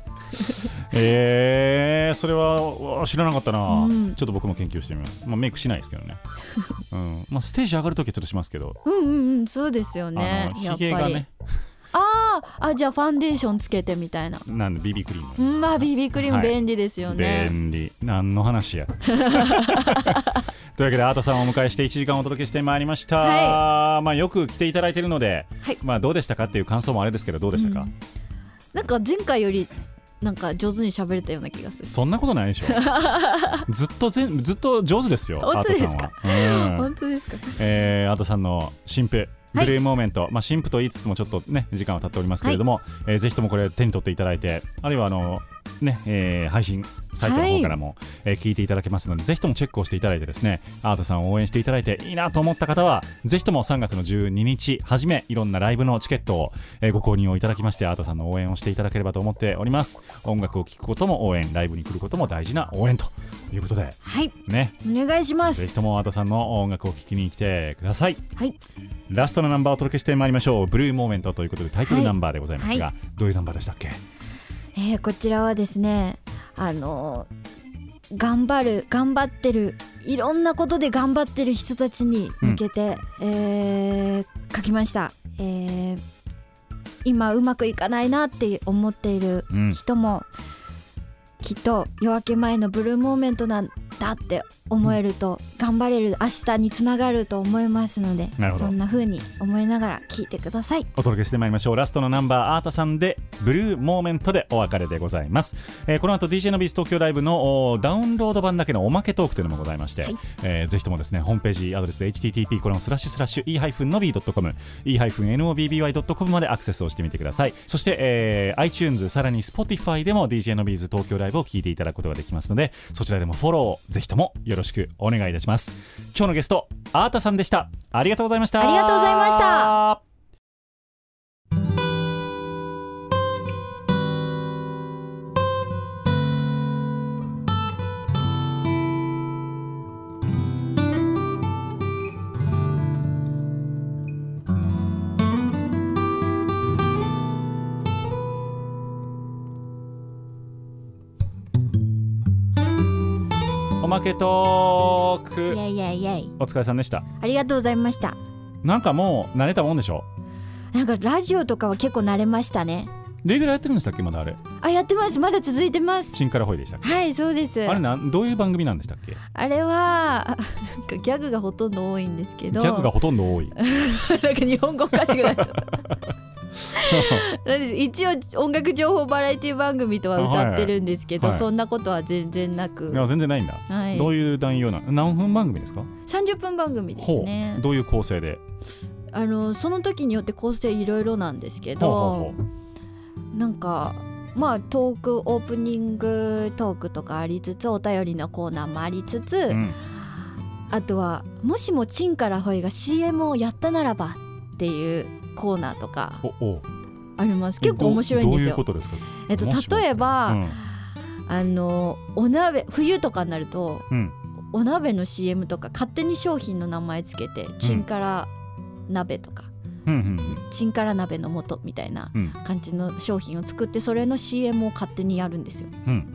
えー、それはわ知らなかったな、うん。ちょっと僕も研究してみます、まあ、メイクしないですけどね、うん。まあ、ステージ上がるときはちょっとしますけど、うんうんうんそうですよね。ひげがね。あーあじゃあファンデーションつけてみたいな。なんで BB クリーム。うんまあ BB クリームはい便利ですよね、便利。何の話や。というわけでアータさんをお迎えして1時間お届けしてまいりました、はまあ、よく来ていただいているので、はい。まあ、どうでしたかっていう感想もあれですけどどうでしたか、なんか前回よりなんか上手に喋れたような気がする。そんなことないでしょ。ずっとぜんずっと上手ですよ本当ですか？アータさんは、うん。本当ですか？えー、アートさんの新婦ブはい。ルーモーメント、まあ、新婦と言いつつもちょっとね時間は経っておりますけれども、えーぜひともこれ手に取っていただいてあるいはあのね、えー配信サイトの方からも、えー聞いていただけますのでぜひともチェックをしていただいてですねアートさんを応援していただいていいなと思った方はぜひとも3月の12日はじめいろんなライブのチケットを、えーご購入をいただきましてアートさんの応援をしていただければと思っております。音楽を聴くことも応援ライブに来ることも大事な応援ということではい。ね。お願いします。ぜひともアートさんの音楽を聴きに来てください。はい。ラストのナンバーをお届けしてまいりましょう。ブルーモーメントということでタイトルナンバーでございますが、はどういうナンバーでしたっけ？えーこちらはですねあの頑張る頑張ってるいろんなことで頑張ってる人たちに向けて、えー書きました、えー今うまくいかないなって思っているうん。人も、きっと夜明け前のブルーモーメントなんだって思えると頑張れる明日につながると思いますのでそんな風に思いながら聞いてください。お届けしてまいりましょう。ラストのナンバーアータさんでブルーモーメントでお別れでございます、えーこの後 DJ のビーズ東京ライブのおダウンロード版だけのおまけトークというのもございまして、えーぜひともですねホームページアドレス http コロンスラッシュスラッシュ e-nobby.com e-nobby.com までアクセスをしてみてください。そして、えー iTunes さらに Spotify でも DJ のビーズ東京ライブを聞いていただくことができますのでそちらでもフォローをぜひともよろしくお願いろしくお願いいたします。今日のゲストアータさんでした。ありがとうございました。ありがとうございました。まけトーク。イェイイェイイェイ。お疲れさんでした。ありがとうございました。なんかもう慣れたもんでしょ？なんかラジオとかは結構慣れましたね。レギュラーやってるんでしたっけまだあれ？あやってます。まだ続いてます。チンカラホイでしたはいそうです。あれなんどういう番組なんでしたっけ？あれはあなんかギャグがほとんど多いんですけど。ギャグがほとんど多い。なんか日本語おかしくなっちゃった 一応音楽情報バラエティ番組とは歌ってるんですけど、はいはい。そんなことは全然なく、いや全然ないんだ、はい。どういう内容なの？何分番組ですか？30分番組ですね。どういう構成で？あのその時によって構成いろいろなんですけどなんかまあトークオープニングトークとかありつつお便りのコーナーもありつつ、ううん。あとはもしもチンからホイが CM をやったならばっていうコーナーとかあります。結構面白いんですよ。どういうことですか？えっと例えば、うん。あのお鍋冬とかになるとうん。お鍋の CM とか勝手に商品の名前つけてチンから鍋とか、うんうんチンから鍋の素みたいなうん。感じの商品を作ってそれの CM を勝手にやるんですよ。うん。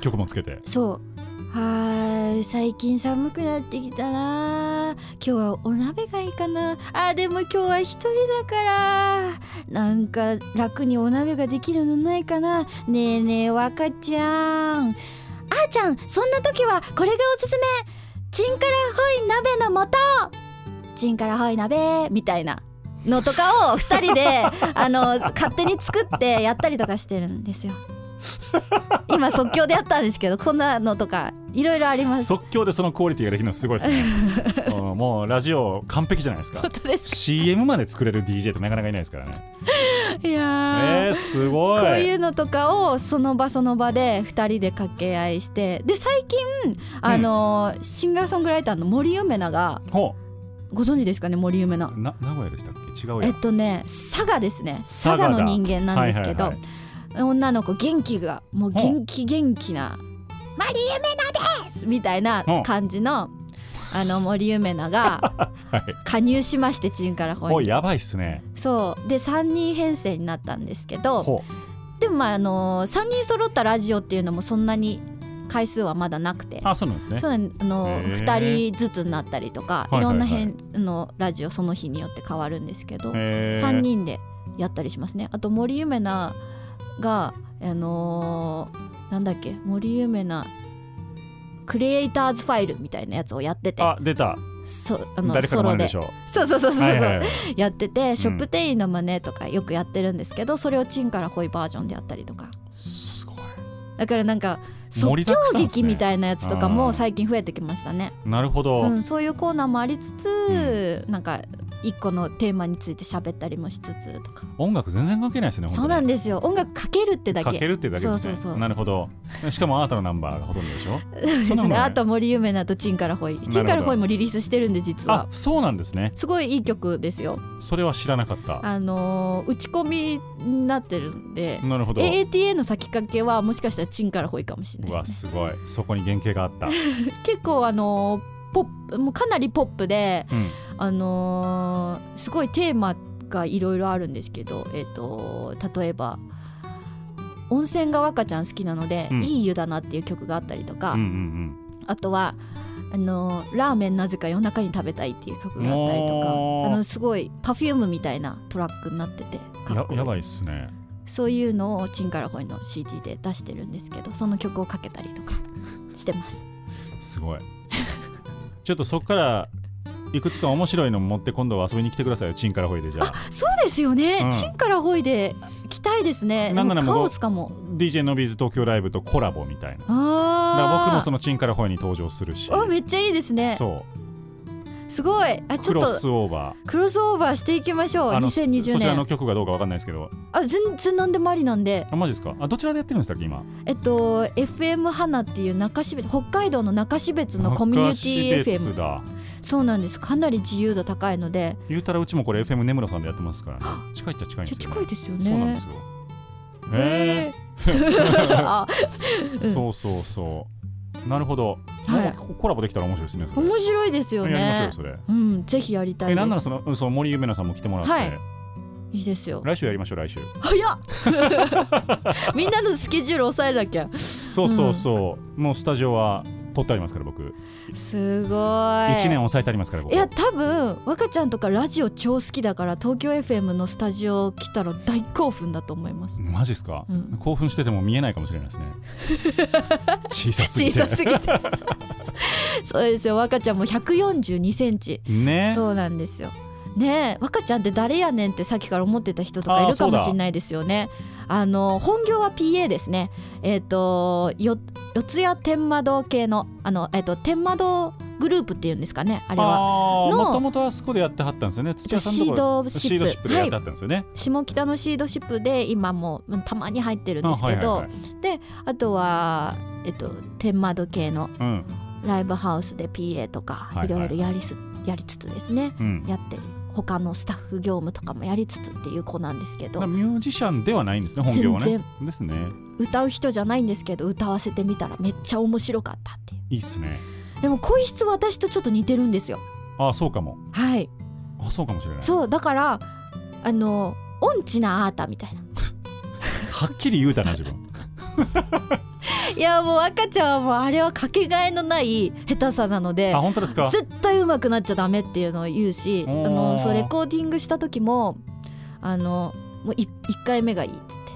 曲もつけて。そうはーい最近寒くなってきたな今日はお鍋がいいかな。あでも今日は一人だから。なんか楽にお鍋ができるのないかな。ねえねえ若ちゃん。あーちゃんそんな時はこれがおすすめ。チンカラホイ鍋の素。チンカラホイ鍋みたいなのとかを2人であの勝手に作ってやったりとかしてるんですよ。今即興でやったんですけどこんなのとかいろいろあります。即興でそのクオリティができるのすごいですね。うんもうラジオ完璧じゃないですか。本当です CM まで作れる DJ ってなかなかいないですからね。いやーえー、すごい。こういうのとかをその場その場で2人で掛け合いしてで最近あのーシンガーソングライターの森梅菜がほご存知ですかね森梅菜名古屋でしたっけ？違うえっとね佐賀ですね。佐賀の人間なんですけど、はいはい女の子元気がもう元気元気な「森梅菜です!」みたいな感じのあの森梅菜が はい。加入しましてチンから本にやばいっすね。そう。で3人編成になったんですけどほでもまああの3人揃ったラジオっていうのもそんなに回数はまだなくて。うあそうなんですね。そうあのへー。2人ずつになったりとかはいろんな編あのラジオその日によって変わるんですけどへー。3人でやったりしますね。あと森ゆめながあのーなんだっけ森ゆめなクリエイターズファイルみたいなやつをやってて。あ出た。そあの誰かソロで。そうそうそうそうそう、はいはいはい。やっててショップ店員の真似とかよくやってるんですけどそれをチンからホイバージョンでやったりとか。すごい。だからなんか即興劇みたいなやつとかうんも最近増えてきましたね、なるほど、うん、そういうコーナーもありつつ、なんか一個のテーマについて喋ったりもしつつとか。音楽全然関係ないですねそうなんでですよ。音楽かけるってだけ。かけるってだけですね。そうそうそう。なるほど。しかもアートのナンバーがほとんどでしょ？ですそんなもんないねあと森ゆめなとチンからホイ。チンからホイもリリースしてるんで実は。あそうなんですね。すごいいい曲ですよ。それは知らなかった。あのー打ち込みになってるんで。なるほど。AATA の先駆けはもしかしたらチンからホイかもしれなうわいですね。すごい。そこに原型があった、結構あのーポップもうかなりポップでうん、あのーすごいテーマがいろいろあるんですけどえっ、と例えば温泉が若ちゃん好きなので、うん。いい湯だなっていう曲があったりとか、うんうんあとはあのーラーメンなぜか夜中に食べたいっていう曲があったりとかあのすごい Perfume みたいなトラックになっててっこいい。ややばいっすね。そういうのをチンカラホイの CD で出してるんですけどその曲をかけたりとかしてますすごいちょっとそっからいくつか面白いの持って今度は遊びに来てくださいよ。チンからほいでじゃあ。そうですよね、うん。チンからほいで来たいですね。なんならもうでもカオスかも。DJ のビーズ東京ライブとコラボみたいな。あ僕もそのチンからほいに登場するし。あめっちゃいいですね。そうすごい。あちょっと。クロスオーバクロスオーバーしていきましょう。ーあの2020そちらの年曲がどうかわかんないですけど。あ全然何でもありなんで。あマジですか？あどちらでやってるんでしたっけ今？えっと FM 花っていう中標津北海道の中標津のコミュニティ FM だそうなんです。かなり自由度高いので。言うたらうちもこれ FM 根室さんでやってますからね。近いっちゃ近いんですよ、ね、近いですよね。そうなんですよ。へえ そうそうそうなるほど、はい。コラボできたら面白いですね面白いですよやりましょうねよそれ。うんぜひやりたいえです。なんならそのうんその森ゆめなさんも来てもらって、はい。いいですよ。来週やりましょう来週。早っ！みんなのスケジュール抑えなきゃ。そうそうそう、もうスタジオは取ってありますから僕。すごい。1年抑えてありますからいや多分若ちゃんとかラジオ超好きだから東京 FM のスタジオ来たら大興奮だと思います。マジっすか、うん。興奮してても見えないかもしれないですね。小さすぎて。小さすぎて。そうですよ。若ちゃんも142センチ。ね。そうなんですよ。ねえ若ちゃんって誰やねんってさっきから思ってた人とかいるかもしれないですよね。あの本業は PA ですね。えっ、とよ四谷天窓系のあのえっ、と天窓グループっていうんですかねあれは。もともとあそこでやってはったんですよね。土屋さんのシードシップシードシップでやってはったんですよね、下北のシードシップで今もうんたまに入ってるんですけど、あはいはいはい。あとはえっと天窓系のうん。ライブハウスで PA とかはいはい。いろいろやりすやりつつですねうん。やって他のスタッフ業務とかもやりつつっていう子なんですけど。ミュージシャンではないんですね本業はね。全ですね。歌う人じゃないんですけど歌わせてみたらめっちゃ面白かったっていう。いいっすね。でも声質私とちょっと似てるんですよ。あそうかも。はい。あそうかもしれない。そうだからあの音痴なあーたみたいな。はっきり言うたな自分 いやもう赤ちゃんはもうあれはかけがえのない下手さなのであ本当ですか？絶対上手くなっちゃダメっていうのを言うしあのそうレコーディングした時もあのもう1回目がいいっつって。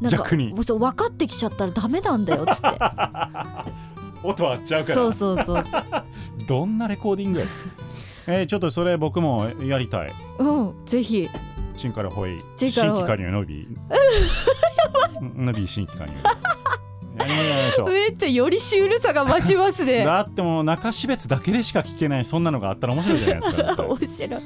なんか逆に。もうそう分かってきちゃったらダメなんだよっつって。音合っちゃうから。そうそうそうそう。どんなレコーディングやえー、ちょっとそれ僕もやりたい。うんぜひ。チンからほい。新規加入のび。のび新規加入めっちゃよりシュールさが増しますね。だってもう中標津だけでしか聞けないそんなのがあったら面白いじゃないですか 面白い。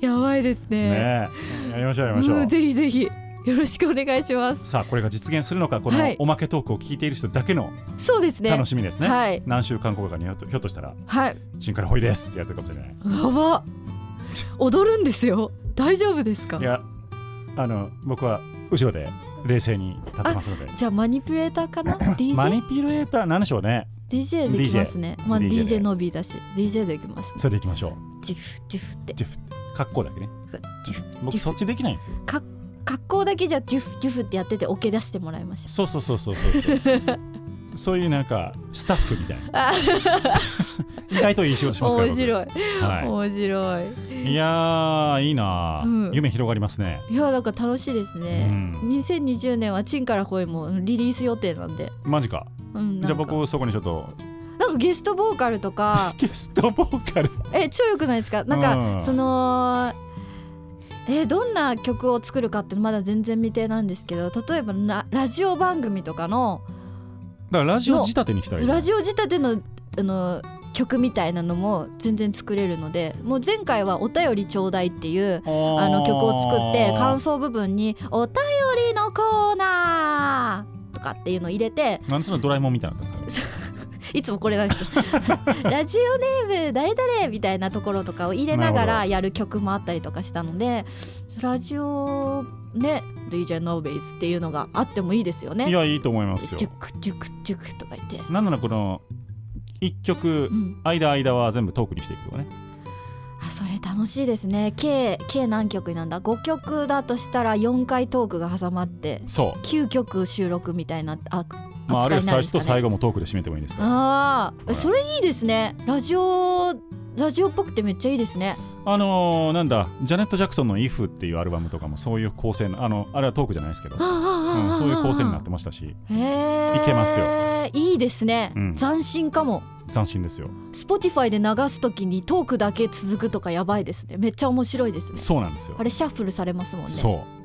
やばいですね。ねえ。やりましょうやりましょう、うんぜひぜひ。よろしくお願いします。さあこれが実現するのかこのはい。おまけトークを聞いている人だけのそうですね。楽しみですね。はい。何週間後かにひょっとひょっとしたらはい「新からほいです」ってやってるかもしれない。やば。踊るんですよ。大丈夫ですか？いやあの僕は後ろで冷静に立ってますので。じゃあマニピュレーターかな？DJ? マニピュレーターなんでしょうね？DJ できますね。まあ DJ で。DJ のビーだし、DJ できますね。それでいきましょう。ジュフジュフって。ジュフ格好だけね。僕そっちできないんですよ。か格好だけじゃジュフジュフってやっててオケ出してもらいましそうそうそうそうそうそう。そういうなんかスタッフみたいな。意外といい仕事しますから面白い、面白い。い、いやーいいなー、うん。夢広がりますね。いやなんか楽しいですね。うん。2020年はチンから声もリリース予定なんで。マジか。うん、じゃあ僕そこにちょっと。なんかゲストボーカルとか。ゲストボーカル？え超良くないですか？なんか、うん。そのえどんな曲を作るかってまだ全然未定なんですけど例えばララジオ番組とかのだからラジオ仕立てにしたらいいラジオ仕立てのあの曲みたいなのも全然作れるのでもう前回は「お便りちょうだい」っていうああの曲を作って感想想部分に「お便りのコーナー」とかっていうのを入れてなんでそのドラえもんみたいになんですか？いつもこれなんですよ。ラジオネーム誰々みたいなところとかを入れながらやる曲もあったりとかしたのでラジオね DJ ノーベイズっていうのがあってもいいですよね。いやいいと思いますよ。ジュクジュクジュクとか言って、なんならこの一曲うん、間間は全部トークにしていくとかね。あそれ楽しいですね。計計何曲になんだ？5曲だとしたら4回トークが挟まってそう。9曲収録みたいなあまあ、あるいはい最初と最後もトークで締めてもいいですから。ああそれいいですね。ラジオラジオっぽくてめっちゃいいですね。あのー、なんだジャネット・ジャクソンの「IF」っていうアルバムとかもそういう構成のあのあれはトークじゃないですけど。あああうん、そういう構成になってましたし。へえいけますよ。いいですね、うん。斬新かも。斬新ですよ。Spotify で流すときにトークだけ続くとかやばいですね。めっちゃ面白いですね。そうなんですよ。あれシャッフルされますもんね。そう。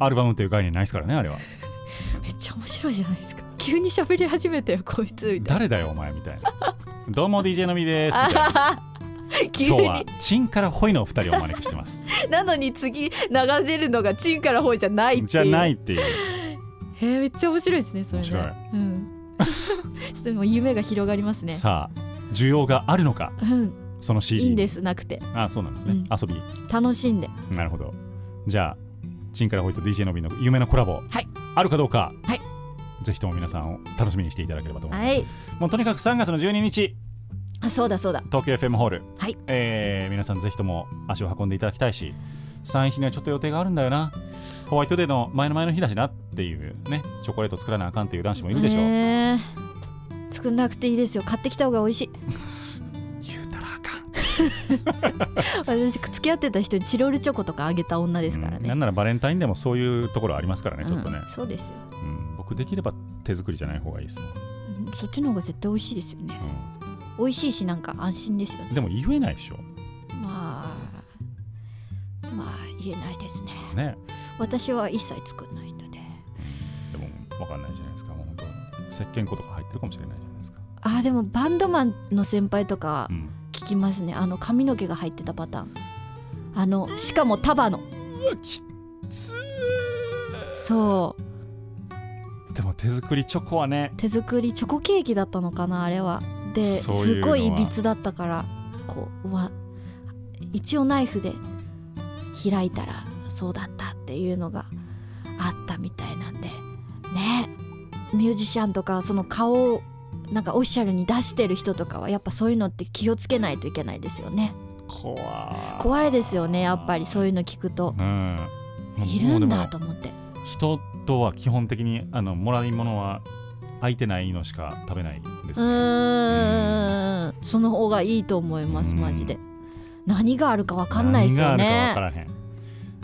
アルバムっていう概念ないですからねあれは。めっちゃ面白いじゃないですか。急に喋り始めたよこいつみたい誰だよお前みたいな。どうも DJ のみですみたいな。今日はにチンからホイのお二人をお招きしてます。なのに次流れるのがチンからホイじゃないっていう。じゃないっていうへえめっちゃ面白いですねそれね。面白い。うん。ちょっともう夢が広がりますね。さあ需要があるのか？うん。その CD いいんですなくて。あそうなんですね、うん。遊び。楽しんで。なるほど。じゃあチンからホイと DJ のびの夢のコラボ、はい。あるかどうか、はい。ぜひとも皆さんを楽しみにしていただければと思います、はい。もうとにかく3月の12日。あそうだそうだ。東京 FM ホール、はい。えー皆さんぜひとも足を運んでいただきたいし3日にはちょっと予定があるんだよな。ホワイトデーの前の前の日だしなっていうね。チョコレート作らなあかんっていう男子もいるでしょえ作んなくていいですよ。買ってきた方が美味しい。言うたらあかん。私付き合ってた人にチロルチョコとかあげた女ですからね、うん。なんならバレンタインでもそういうところありますからねちょっとね。うん、そうですよ、うん。僕できれば手作りじゃない方がいいですもん、うん。そっちの方が絶対美味しいですよね。う美味しいしなんか安心ですよね。ん、でも言えないでしょ。まあまあ言えないですね。ね。私は一切作んないので。でも分かんないじゃないですか。もう本当石鹸粉とか入ってるかもしれないじゃないですか、あーでもバンドマンの先輩とかうん、聞きますね。あの髪の毛が入ってたパターン。あのしかも束の。きつそう。でも手作りチョコはね。手作りチョコケーキだったのかなあれは。ですごいいびつだったからこうわ一応ナイフで開いたらそうだったっていうのがあったみたいなんで。ね。ミュージシャンとかその顔をなんかオフィシャルに出してる人とかはやっぱそういうのって気をつけないといけないですよね。怖い。怖いですよねやっぱりそういうの聞くと。うん。もういるんだと思って。人とは基本的にあのもらい物は空いてないのしか食べないでうすね。ーん。その方がいいと思いますうん。マジで何があるか分かんないですよね。るか分からへん。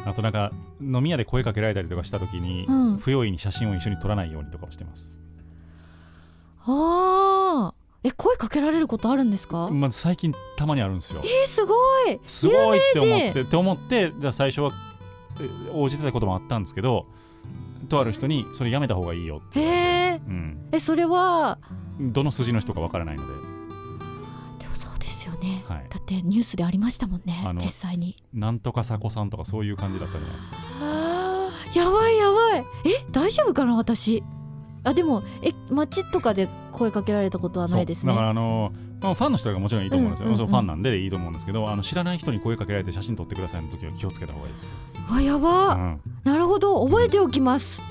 あとなんか飲み屋で声かけられたりとかした時に、うん。不用意に写真を一緒に撮らないようにとかをしてます、ああえ声かけられることあるんですか、まあ、最近たまにあるんですよ。えー、すごい。すごいって思ってって思って最初はえ応じてたこともあったんですけどとある人にそれやめた方がいいよって、へえうん、えそれは？どの筋の人かわからないのでですよね、はい。だってニュースでありましたもんね実際に。なんとかさこさんとかそういう感じだったじゃないですか。あーやばいやばい。え大丈夫かな私？あでもえ街とかで声かけられたことはないですね。だからあのまあファンの人がもちろんいいと思うんですよ、うんうんうん。ファンなんでいいと思うんですけどあの知らない人に声かけられて写真撮ってくださいの時は気をつけた方がいいです、わやば、うん、なるほど。覚えておきます。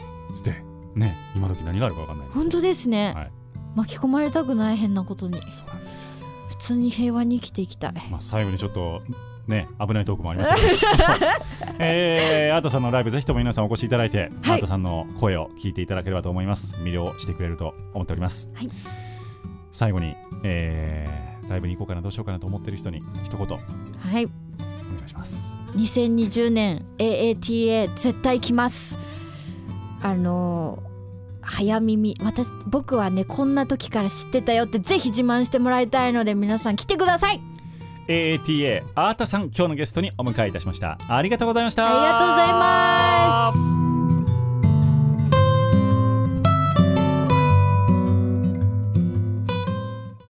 でね今時何があるかわかんない本当ですね、はい。巻き込まれたくない変なことに。そうなんですよ普通に平和に生きていきたい。まあ最後にちょっとね危ないトークもありましたけど。えー、アートさんのライブぜひとも皆さんお越しいただいて、はい。アートさんの声を聞いていただければと思います。魅了してくれると思っております、はい。最後に、えー、ライブに行こうかなどうしようかなと思ってる人に一言。お願はいいします。2020年 AATA 絶対来ます。あのー早耳。私僕はねこんな時から知ってたよってぜひ自慢してもらいたいので皆さん来てください。AATA アータさん今日のゲストにお迎えいたしました。ありがとうございました。ありがとうございます